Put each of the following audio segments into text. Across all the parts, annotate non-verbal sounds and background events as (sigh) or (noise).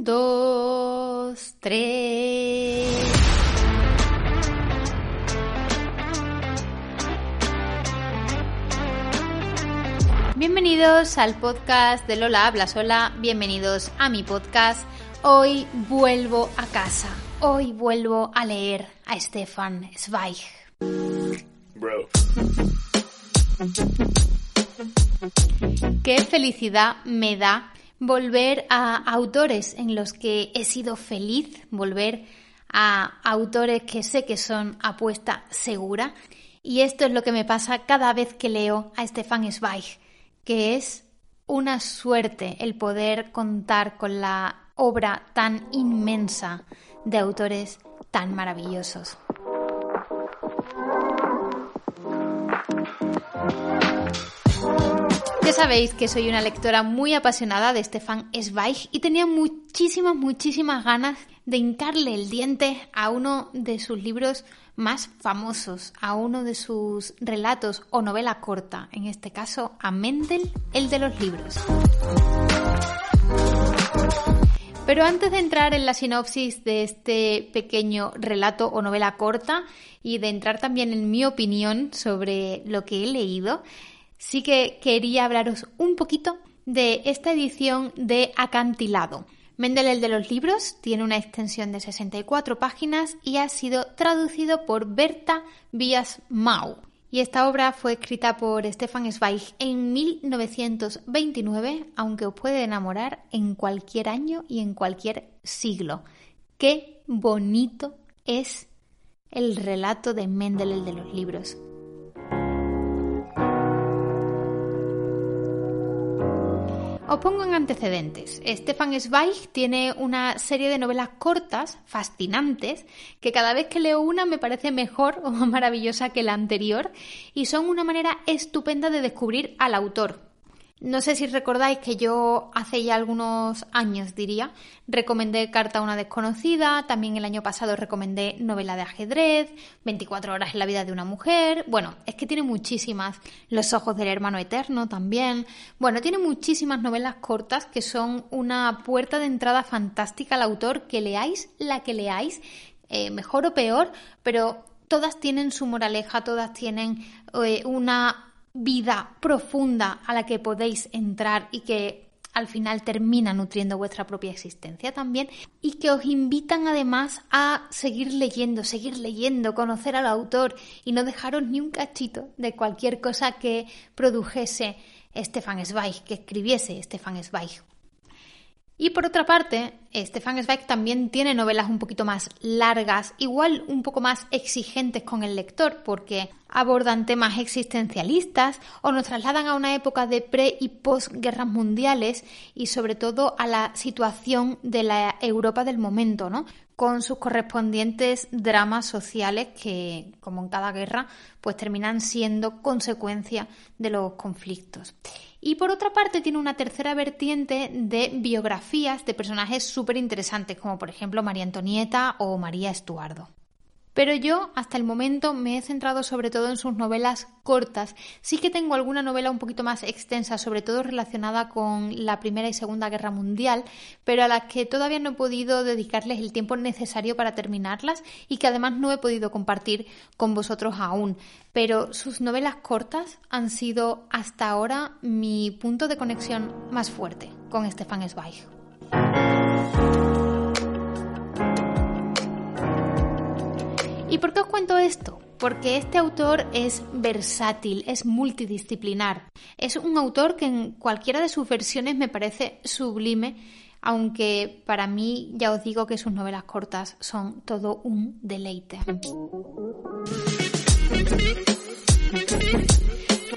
Un, dos, tres. Bienvenidos al podcast de Lola Habla Sola, bienvenidos a mi podcast. Hoy vuelvo a casa, hoy vuelvo a leer a Stefan Zweig. Bro. Qué felicidad me da volver a autores en los que he sido feliz, volver a autores que sé que son apuesta segura. Y esto es lo que me pasa cada vez que leo a Stefan Zweig, que es una suerte el poder contar con la obra tan inmensa de autores tan maravillosos. Sabéis que soy una lectora muy apasionada de Stefan Zweig y tenía muchísimas, muchísimas ganas de hincarle el diente a uno de sus libros más famosos, a uno de sus relatos o novela corta, en este caso a Mendel, el de los libros. Pero antes de entrar en la sinopsis de este pequeño relato o novela corta y de entrar también en mi opinión sobre lo que he leído, sí que quería hablaros un poquito de esta edición de Acantilado. Mendel, el de los libros, tiene una extensión de 64 páginas y ha sido traducido por Berta Vías Mau. Y esta obra fue escrita por Stefan Zweig en 1929, aunque os puede enamorar en cualquier año y en cualquier siglo. Qué bonito es el relato de Mendel, el de los libros. Os pongo en antecedentes. Stefan Zweig tiene una serie de novelas cortas, fascinantes, que cada vez que leo una me parece mejor (laughs) o más maravillosa que la anterior y son una manera estupenda de descubrir al autor, no sé si recordáis que yo hace ya algunos años, diría, recomendé Carta a una desconocida, también el año pasado recomendé novela de ajedrez, 24 horas en la vida de una mujer, bueno, es que tiene muchísimas, Los ojos del hermano eterno también, bueno, tiene muchísimas novelas cortas que son una puerta de entrada fantástica al autor, que leáis la que leáis, eh, mejor o peor, pero todas tienen su moraleja, todas tienen eh, una vida profunda a la que podéis entrar y que al final termina nutriendo vuestra propia existencia también y que os invitan además a seguir leyendo, seguir leyendo, conocer al autor y no dejaros ni un cachito de cualquier cosa que produjese Stefan Zweig, que escribiese Stefan Zweig. Y por otra parte, Stefan Zweig también tiene novelas un poquito más largas, igual un poco más exigentes con el lector, porque abordan temas existencialistas o nos trasladan a una época de pre y posguerras mundiales y sobre todo a la situación de la Europa del momento, ¿no? con sus correspondientes dramas sociales que, como en cada guerra, pues terminan siendo consecuencia de los conflictos. Y por otra parte tiene una tercera vertiente de biografías de personajes súper interesantes, como por ejemplo María Antonieta o María Estuardo. Pero yo hasta el momento me he centrado sobre todo en sus novelas cortas. Sí que tengo alguna novela un poquito más extensa, sobre todo relacionada con la Primera y Segunda Guerra Mundial, pero a las que todavía no he podido dedicarles el tiempo necesario para terminarlas y que además no he podido compartir con vosotros aún. Pero sus novelas cortas han sido hasta ahora mi punto de conexión más fuerte con Stefan Zweig. ¿Y por qué os cuento esto? Porque este autor es versátil, es multidisciplinar. Es un autor que en cualquiera de sus versiones me parece sublime, aunque para mí ya os digo que sus novelas cortas son todo un deleite.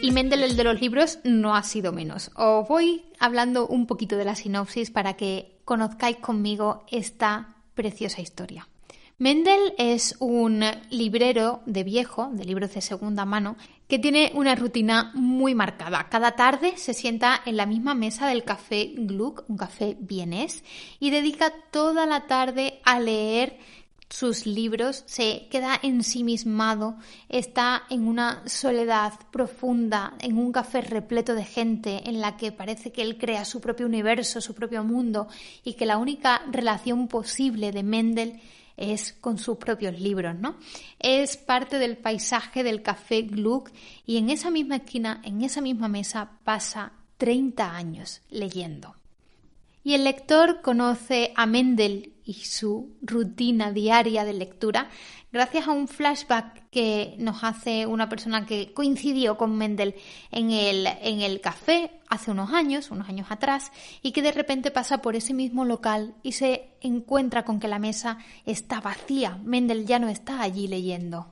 Y Mendel, el de los libros, no ha sido menos. Os voy hablando un poquito de la sinopsis para que conozcáis conmigo esta preciosa historia. Mendel es un librero de viejo, de libros de segunda mano, que tiene una rutina muy marcada. Cada tarde se sienta en la misma mesa del café Gluck, un café vienés, y dedica toda la tarde a leer sus libros, se queda ensimismado, está en una soledad profunda, en un café repleto de gente en la que parece que él crea su propio universo, su propio mundo y que la única relación posible de Mendel es con sus propios libros, ¿no? Es parte del paisaje del café Gluck y en esa misma esquina, en esa misma mesa, pasa 30 años leyendo. Y el lector conoce a Mendel y su rutina diaria de lectura gracias a un flashback que nos hace una persona que coincidió con Mendel en el, en el café hace unos años, unos años atrás, y que de repente pasa por ese mismo local y se encuentra con que la mesa está vacía. Mendel ya no está allí leyendo.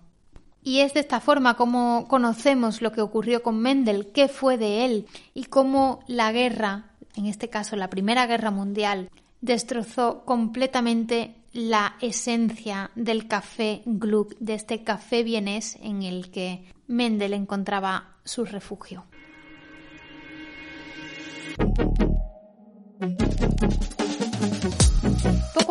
Y es de esta forma como conocemos lo que ocurrió con Mendel, qué fue de él y cómo la guerra, en este caso la Primera Guerra Mundial, destrozó completamente la esencia del café Gluck, de este café vienés en el que Mendel encontraba su refugio.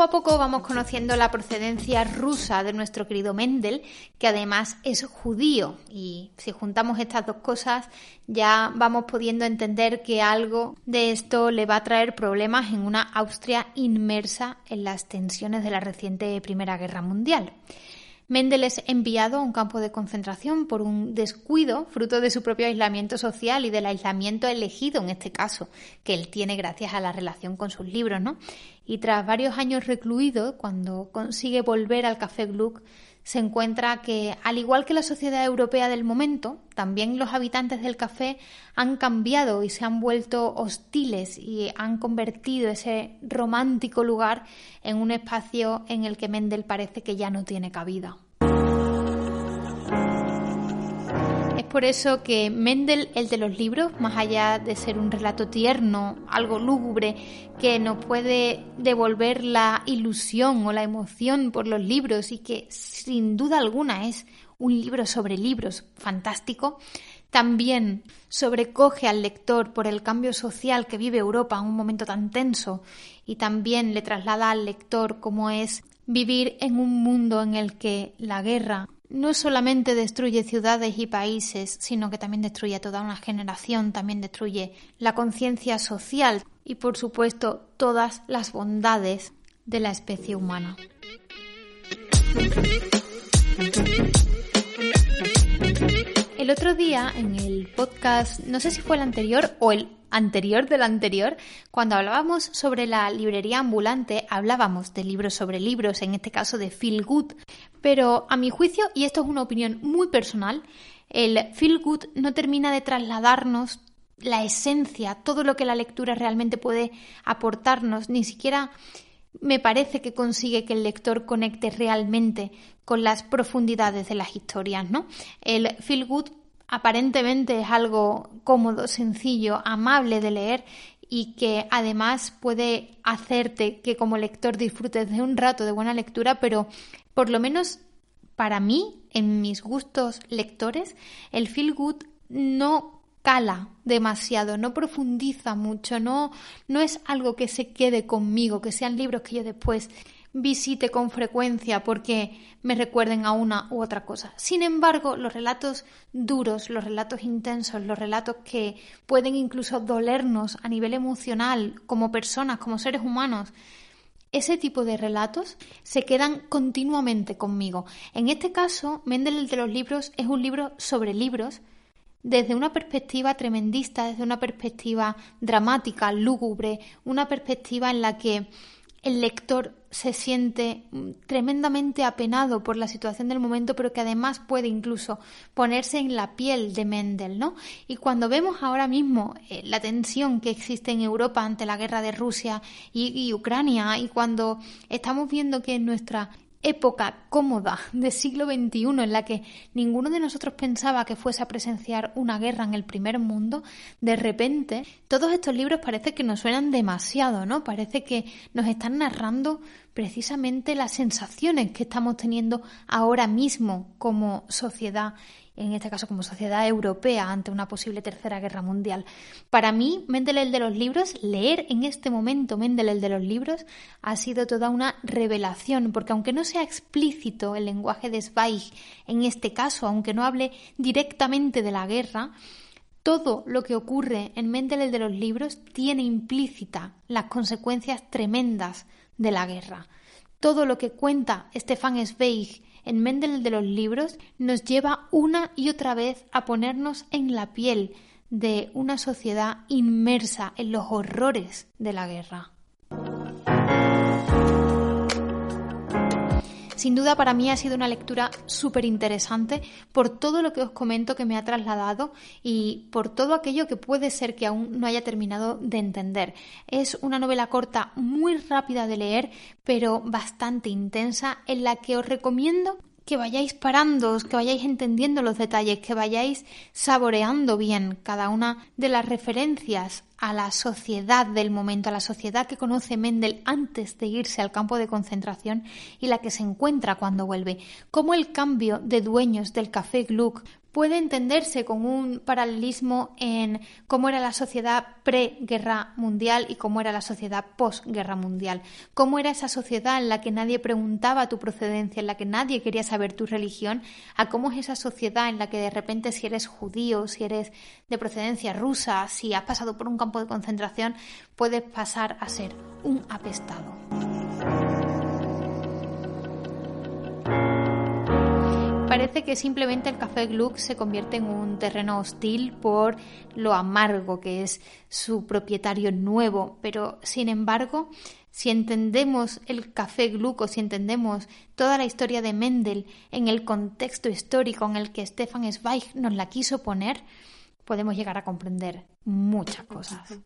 Poco a poco vamos conociendo la procedencia rusa de nuestro querido Mendel, que además es judío. Y si juntamos estas dos cosas, ya vamos pudiendo entender que algo de esto le va a traer problemas en una Austria inmersa en las tensiones de la reciente Primera Guerra Mundial. Mendel es enviado a un campo de concentración por un descuido, fruto de su propio aislamiento social y del aislamiento elegido en este caso, que él tiene gracias a la relación con sus libros, ¿no? Y tras varios años recluido, cuando consigue volver al Café Gluck, se encuentra que, al igual que la sociedad europea del momento, también los habitantes del café han cambiado y se han vuelto hostiles y han convertido ese romántico lugar en un espacio en el que Mendel parece que ya no tiene cabida. Por eso que Mendel, el de los libros, más allá de ser un relato tierno, algo lúgubre, que nos puede devolver la ilusión o la emoción por los libros y que sin duda alguna es un libro sobre libros fantástico, también sobrecoge al lector por el cambio social que vive Europa en un momento tan tenso y también le traslada al lector cómo es vivir en un mundo en el que la guerra no solamente destruye ciudades y países, sino que también destruye a toda una generación, también destruye la conciencia social y, por supuesto, todas las bondades de la especie humana. El otro día en el podcast, no sé si fue el anterior o el anterior del anterior, cuando hablábamos sobre la librería ambulante, hablábamos de libros sobre libros, en este caso de Feel Good, pero a mi juicio, y esto es una opinión muy personal, el Feel Good no termina de trasladarnos la esencia, todo lo que la lectura realmente puede aportarnos, ni siquiera me parece que consigue que el lector conecte realmente con las profundidades de las historias, ¿no? El feel good aparentemente es algo cómodo, sencillo, amable de leer y que además puede hacerte que como lector disfrutes de un rato de buena lectura, pero por lo menos para mí, en mis gustos lectores, el feel good no cala demasiado, no profundiza mucho, no, no es algo que se quede conmigo, que sean libros que yo después visite con frecuencia porque me recuerden a una u otra cosa. Sin embargo, los relatos duros, los relatos intensos, los relatos que pueden incluso dolernos a nivel emocional como personas, como seres humanos, ese tipo de relatos se quedan continuamente conmigo. En este caso, Mendel de los libros es un libro sobre libros desde una perspectiva tremendista, desde una perspectiva dramática, lúgubre, una perspectiva en la que el lector se siente mm, tremendamente apenado por la situación del momento, pero que además puede incluso ponerse en la piel de Mendel, ¿no? Y cuando vemos ahora mismo eh, la tensión que existe en Europa ante la guerra de Rusia y Ucrania, y cuando estamos viendo que nuestra época cómoda del siglo XXI en la que ninguno de nosotros pensaba que fuese a presenciar una guerra en el primer mundo, de repente todos estos libros parece que nos suenan demasiado, ¿no? Parece que nos están narrando precisamente las sensaciones que estamos teniendo ahora mismo como sociedad en este caso como sociedad europea, ante una posible tercera guerra mundial. Para mí, Mendel el de los libros, leer en este momento Mendel el de los libros, ha sido toda una revelación, porque aunque no sea explícito el lenguaje de Zweig en este caso, aunque no hable directamente de la guerra, todo lo que ocurre en Mendel el de los libros tiene implícita las consecuencias tremendas de la guerra. Todo lo que cuenta Stefan Zweig en Mendel de los libros nos lleva una y otra vez a ponernos en la piel de una sociedad inmersa en los horrores de la guerra. Sin duda para mí ha sido una lectura súper interesante por todo lo que os comento que me ha trasladado y por todo aquello que puede ser que aún no haya terminado de entender. Es una novela corta muy rápida de leer, pero bastante intensa, en la que os recomiendo que vayáis parando, que vayáis entendiendo los detalles, que vayáis saboreando bien cada una de las referencias a la sociedad del momento, a la sociedad que conoce Mendel antes de irse al campo de concentración y la que se encuentra cuando vuelve. Cómo el cambio de dueños del café Gluck puede entenderse con un paralelismo en cómo era la sociedad pre-guerra mundial y cómo era la sociedad post-guerra mundial. Cómo era esa sociedad en la que nadie preguntaba tu procedencia, en la que nadie quería saber tu religión, a cómo es esa sociedad en la que de repente si eres judío, si eres de procedencia rusa, si has pasado por un campo de concentración, puedes pasar a ser un apestado. Parece que simplemente el café Gluck se convierte en un terreno hostil por lo amargo que es su propietario nuevo, pero sin embargo, si entendemos el café Gluck o si entendemos toda la historia de Mendel en el contexto histórico en el que Stefan Zweig nos la quiso poner, podemos llegar a comprender muchas cosas.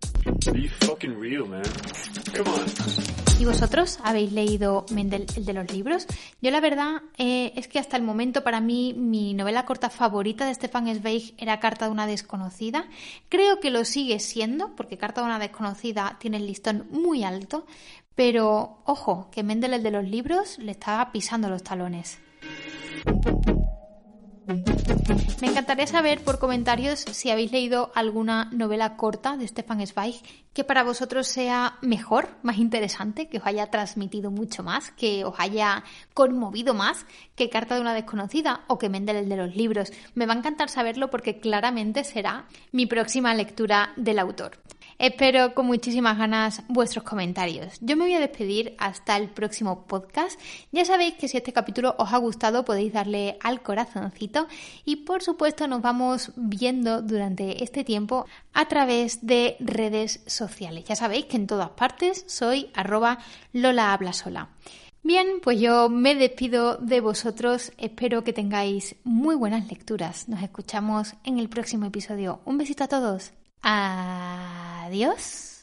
¿Y vosotros habéis leído Mendel, el de los libros? Yo la verdad eh, es que hasta el momento para mí mi novela corta favorita de Stefan Zweig era Carta de una desconocida. Creo que lo sigue siendo, porque Carta de una desconocida tiene el listón muy alto, pero ojo, que Mendel el de los libros le estaba pisando los talones. Me encantaría saber por comentarios si habéis leído alguna novela corta de Stefan Zweig que para vosotros sea mejor, más interesante, que os haya transmitido mucho más, que os haya conmovido más que Carta de una desconocida o que Mendel el de los libros. Me va a encantar saberlo porque claramente será mi próxima lectura del autor. Espero con muchísimas ganas vuestros comentarios. Yo me voy a despedir hasta el próximo podcast. Ya sabéis que si este capítulo os ha gustado podéis darle al corazoncito y por supuesto nos vamos viendo durante este tiempo a través de redes sociales. Ya sabéis que en todas partes soy arroba Lola Habla Sola. Bien, pues yo me despido de vosotros. Espero que tengáis muy buenas lecturas. Nos escuchamos en el próximo episodio. Un besito a todos. Adiós.